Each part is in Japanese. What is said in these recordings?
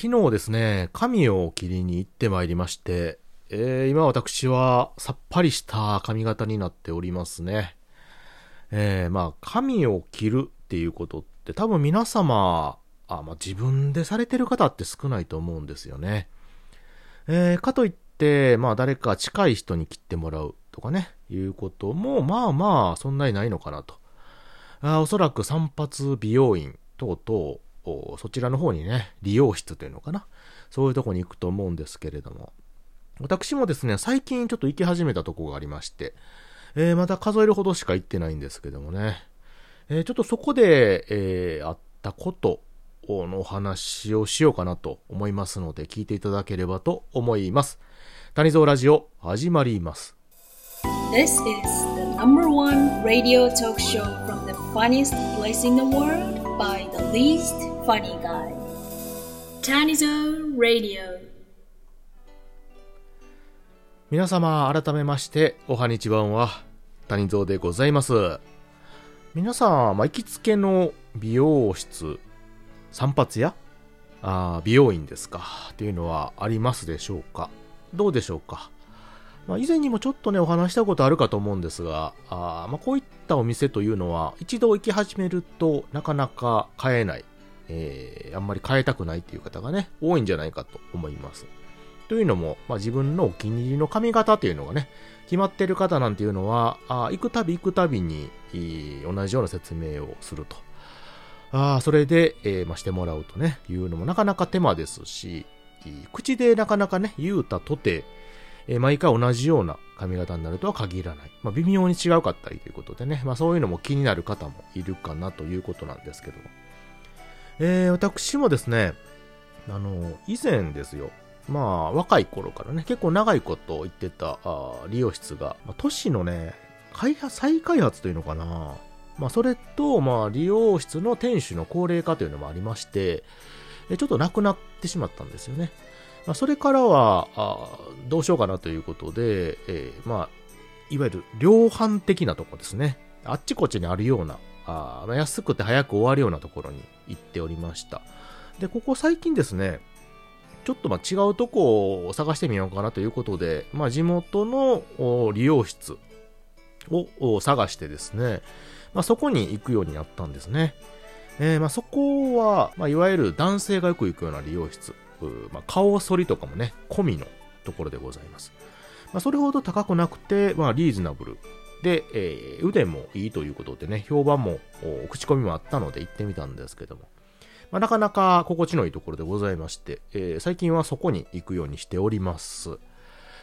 昨日ですね、髪を切りに行ってまいりまして、えー、今私はさっぱりした髪型になっておりますね。えー、まあ、髪を切るっていうことって多分皆様、あまあ、自分でされてる方って少ないと思うんですよね。えー、かといって、まあ誰か近い人に切ってもらうとかね、いうことも、まあまあ、そんなにないのかなと。あおそらく散髪美容院等々、そちらの方にね、利用室というのかな。そういうとこに行くと思うんですけれども。私もですね、最近ちょっと行き始めたとこがありまして、えー、まだ数えるほどしか行ってないんですけどもね、えー、ちょっとそこで、えー、あったことのお話をしようかなと思いますので、聞いていただければと思います。谷蔵ラジオ、始まります。This is the number one radio talk show from the funniest place in the world by the least funny guy. Tanizo Radio 皆様改めましておはにちばんは谷蔵でございます。皆さん、まあ、行きつけの美容室散髪屋？あ美容院ですか。っていうのはありますでしょうか？どうでしょうか？まあ、以前にもちょっとね、お話したことあるかと思うんですが、あまあ、こういったお店というのは、一度行き始めるとなかなか買えない、えー、あんまり変えたくないっていう方がね、多いんじゃないかと思います。というのも、まあ、自分のお気に入りの髪型というのがね、決まってる方なんていうのは、あ行くたび行くたびに、同じような説明をすると。あそれで、えー、まあ、してもらうとね、いうのもなかなか手間ですし、口でなかなかね、言うたとて、えー、毎回同じような髪型になるとは限らない。まあ、微妙に違うかったりということでね、まあ、そういうのも気になる方もいるかなということなんですけども。えー、私もですね、あの、以前ですよ、まあ、若い頃からね、結構長いこと行ってたあ利用室が、まあ、都市のね、開発、再開発というのかな。まあ、それと、まあ、利用室の店主の高齢化というのもありまして、ちょっとなくなってしまったんですよね。まあ、それからはあ、どうしようかなということで、えー、まあ、いわゆる量販的なとこですね。あっちこっちにあるような、ああ、安くて早く終わるようなところに行っておりました。で、ここ最近ですね、ちょっとまあ違うとこを探してみようかなということで、まあ地元の利用室を探してですね、まあそこに行くようになったんですね。えー、まそこは、まあいわゆる男性がよく行くような利用室、ま顔剃りとかもね、込みのところでございます。まそれほど高くなくて、まあリーズナブル。で、えー、腕もいいということでね、評判も、口コミもあったので行ってみたんですけども。まあ、なかなか心地のいいところでございまして、えー、最近はそこに行くようにしております。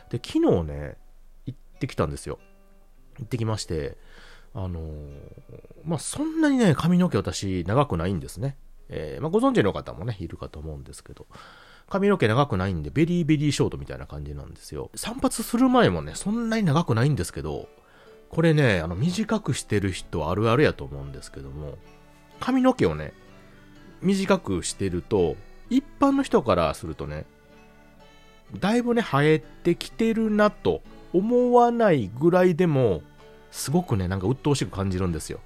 で、昨日ね、行ってきたんですよ。行ってきまして、あのー、まあ、そんなにね、髪の毛私長くないんですね。えー、まあ、ご存知の方もね、いるかと思うんですけど、髪の毛長くないんで、ベリーベリーショートみたいな感じなんですよ。散髪する前もね、そんなに長くないんですけど、これね、あの、短くしてる人あるあるやと思うんですけども、髪の毛をね、短くしてると、一般の人からするとね、だいぶね、生えてきてるなと思わないぐらいでも、すごくね、なんか鬱陶しく感じるんですよ。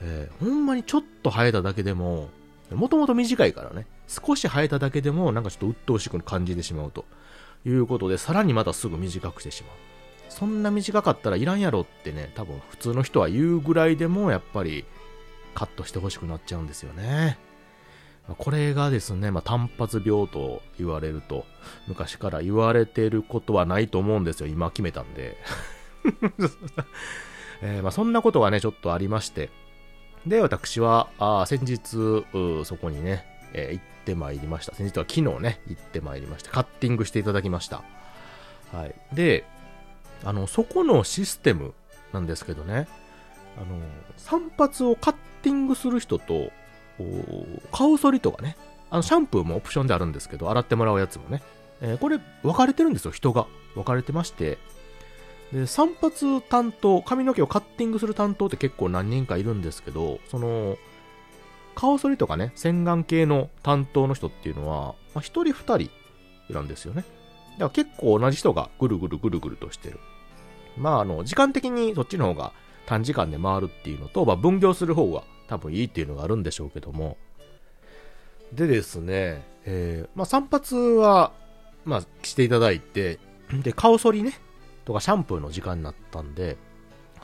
えー、ほんまにちょっと生えただけでも、もともと短いからね、少し生えただけでも、なんかちょっと鬱陶しく感じてしまうということで、さらにまたすぐ短くしてしまう。そんな短かったらいらんやろってね、多分普通の人は言うぐらいでも、やっぱりカットしてほしくなっちゃうんですよね。これがですね、まあ、単発病と言われると、昔から言われてることはないと思うんですよ。今決めたんで。えー、まあ、そんなことがね、ちょっとありまして。で、私は、あ先日、そこにね、えー、行ってまいりました。先日は昨日ね、行ってまいりました。カッティングしていただきました。はい。で、あの、そこのシステムなんですけどね、あの、散髪をカッティングする人と、顔剃りとかね、あの、シャンプーもオプションであるんですけど、洗ってもらうやつもね、えー、これ分かれてるんですよ、人が。分かれてまして、で、散髪担当、髪の毛をカッティングする担当って結構何人かいるんですけど、その、顔剃りとかね、洗顔系の担当の人っていうのは、まあ、1人2人いるんですよね。だから結構同じ人がぐるぐるぐるぐるとしてる。まあ、あの、時間的にそっちの方が短時間で回るっていうのと、まあ、分業する方が多分いいっていうのがあるんでしょうけども、でですね、えー、まあ、散髪は、まあ、していただいて、で、顔剃りね、とかシャンプーの時間になったんで、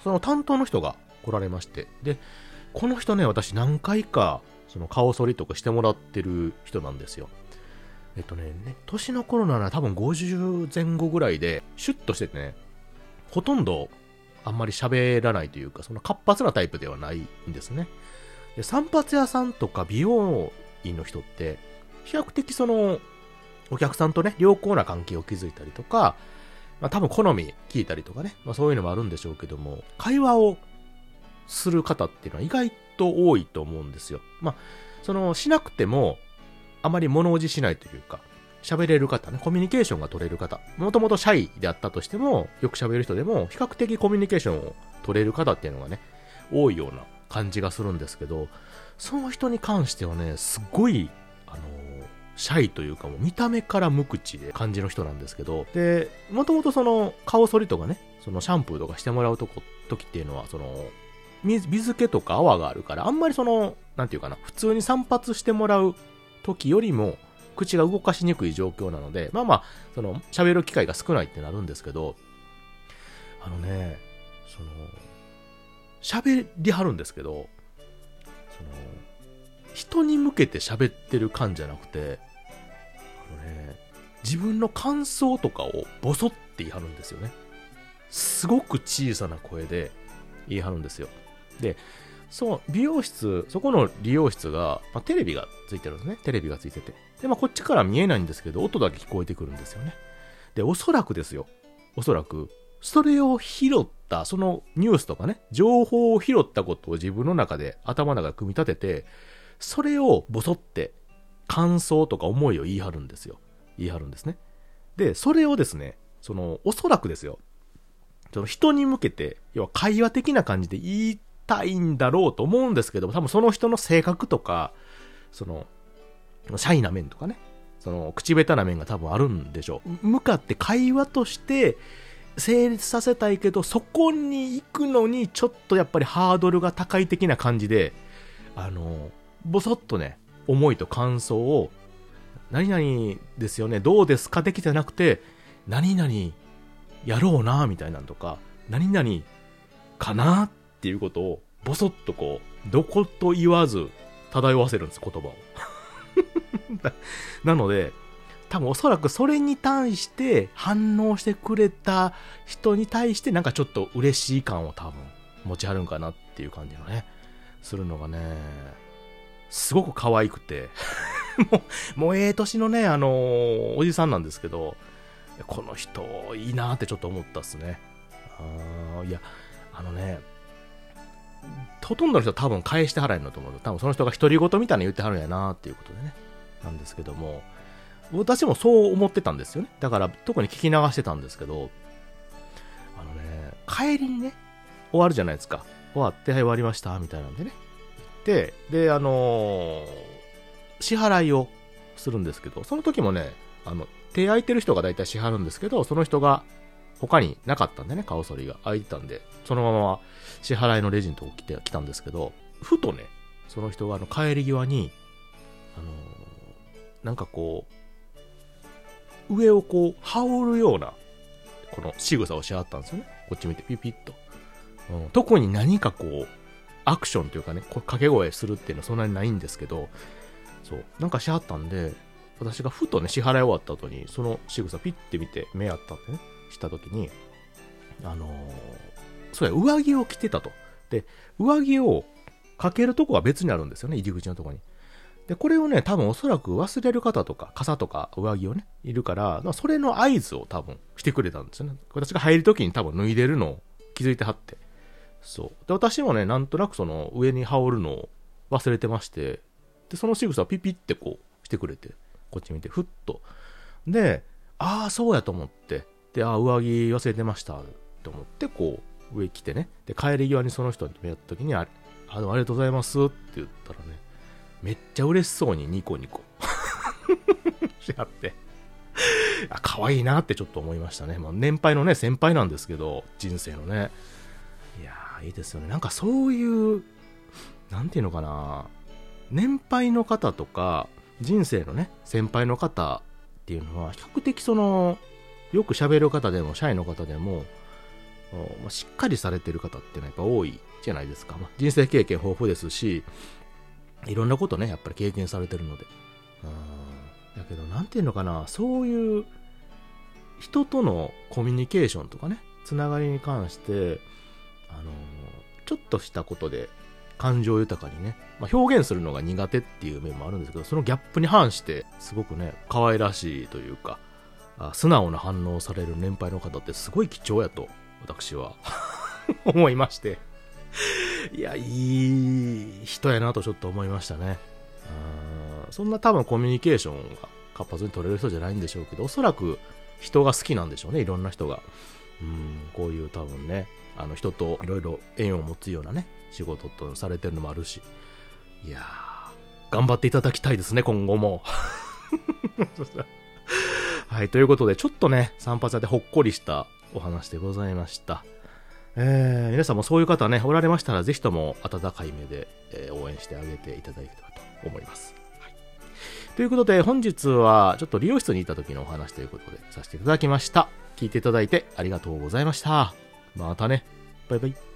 その担当の人が来られまして、で、この人ね、私何回か、その顔剃りとかしてもらってる人なんですよ。えっとね、ね年の頃なら多分50前後ぐらいで、シュッとしててね、ほとんどあんまり喋らないというか、その活発なタイプではないんですね。で散髪屋さんとか美容院の人って、比較的その、お客さんとね、良好な関係を築いたりとか、まあ多分好み聞いたりとかね、まあそういうのもあるんでしょうけども、会話をする方っていうのは意外と多いと思うんですよ。まあ、その、しなくても、あまり物おじしないというか、喋れる方ね、コミュニケーションが取れる方、もともとシャイであったとしても、よく喋る人でも、比較的コミュニケーションを取れる方っていうのがね、多いような感じがするんですけど、その人に関してはね、すごい、あのシャイというかもう見た目から無口で感じの人なんですけど、で、もともとその顔剃りとかね、そのシャンプーとかしてもらうとこ、時っていうのは、その、水水気とか泡があるから、あんまりその、なんていうかな、普通に散髪してもらう時よりも、口が動かしにくい状況なので、まあまあ、その、喋る機会が少ないってなるんですけど、あのね、その、喋りはるんですけど、その、人に向けて喋ってる感じゃなくて、あのね、自分の感想とかをボソって言い張るんですよね。すごく小さな声で言い張るんですよ。で、そう、美容室、そこの理容室が、まあ、テレビがついてるんですね。テレビがついてて。で、まあ、こっちから見えないんですけど、音だけ聞こえてくるんですよね。で、おそらくですよ。おそらく、それを拾った、そのニュースとかね、情報を拾ったことを自分の中で頭の中で組み立てて、それをボソって感想とか思いを言い張るんですよ。言い張るんですね。で、それをですね、その、おそらくですよ。その人に向けて、要は会話的な感じで言いたいんだろうと思うんですけども多分その人の性格とか、その、シャイな面とかね、その、口下手な面が多分あるんでしょう。向かって会話として成立させたいけど、そこに行くのにちょっとやっぱりハードルが高い的な感じで、あの、ぼそっとね、思いと感想を、何々ですよね、どうですか的じゃなくて、何々やろうな、みたいなんとか、何々かなっていうことを、ぼそっとこう、どこと言わず漂わせるんです、言葉を。なので、多分おそらくそれに対して反応してくれた人に対してなんかちょっと嬉しい感を多分持ちはるんかなっていう感じのね、するのがね、すごく可愛くて もう、もうええ年のね、あのー、おじさんなんですけど、この人いいなってちょっと思ったっすね。あいや、あのね、ほとんどの人は多分返して払えるんだと思う。多分その人が独り言みたいな言ってはるんやなっていうことでね。なんですけども、私もそう思ってたんですよね。だから特に聞き流してたんですけど、あのね、帰りにね、終わるじゃないですか。終わって、はい、終わりました、みたいなんでね。で、で、あのー、支払いをするんですけど、その時もね、あの、手空いてる人が大体支払うんですけど、その人が他になかったんでね、顔剃りが空いてたんで、そのまま支払いのレジのとこ来て、来たんですけど、ふとね、その人があの帰り際に、あのー、なんかこう、上をこう、羽織るような、この仕草をしはったんですよね。こっち見て、ピピッと。うん、特に何かこう、アクションというかね、掛け声するっていうのはそんなにないんですけど、そう、なんかしはったんで、私がふとね、支払い終わった後に、その仕草ピッて見て、目あったんでね、した時に、あのー、そうや、上着を着てたと。で、上着をかけるとこは別にあるんですよね、入り口のとこに。で、これをね、多分おそらく忘れる方とか、傘とか上着をね、いるから、それの合図を多分してくれたんですよね。私が入る時に多分脱いでるのを気づいてはって。そう。で、私もね、なんとなくその上に羽織るのを忘れてまして、で、その仕草をピピってこうしてくれて、こっち見て、ふっと。で、ああ、そうやと思って、で、ああ、上着忘れてました、と思って、こう、上来てね、で、帰り際にその人に目合った時に、ああ、ありがとうございますって言ったらね、めっちゃ嬉しそうにニコニコ しあって、あ、可愛いなってちょっと思いましたね。まあ、年配のね、先輩なんですけど、人生のね。いやー、いいですよね。なんかそういう、なんていうのかな、年配の方とか、人生のね、先輩の方っていうのは、比較的その、よく喋る方でも、社員の方でも、しっかりされてる方っていうのはやっぱ多いじゃないですか。まあ、人生経験豊富ですし、いろんなことね、やっぱり経験されてるので。うん。だけど、なんていうのかな、そういう人とのコミュニケーションとかね、つながりに関して、あのちょっとしたことで感情豊かにね、まあ、表現するのが苦手っていう面もあるんですけど、そのギャップに反して、すごくね、可愛らしいというか、あ素直な反応される年配の方ってすごい貴重やと、私は 思いまして。いや、いい人やなとちょっと思いましたね。そんな多分コミュニケーションが活発に取れる人じゃないんでしょうけど、おそらく人が好きなんでしょうね、いろんな人が。うん、こういう多分ね、あの人といろいろ縁を持つようなね、仕事とされてるのもあるし。いやー、頑張っていただきたいですね、今後も。はい、ということで、ちょっとね、散髪屋でほっこりしたお話でございました。えー、皆さんもそういう方ね、おられましたら、ぜひとも温かい目で、えー、応援してあげていただければと思います。はい、ということで、本日はちょっと理容室に行った時のお話ということでさせていただきました。聞いていただいてありがとうございました。またね。バイバイ。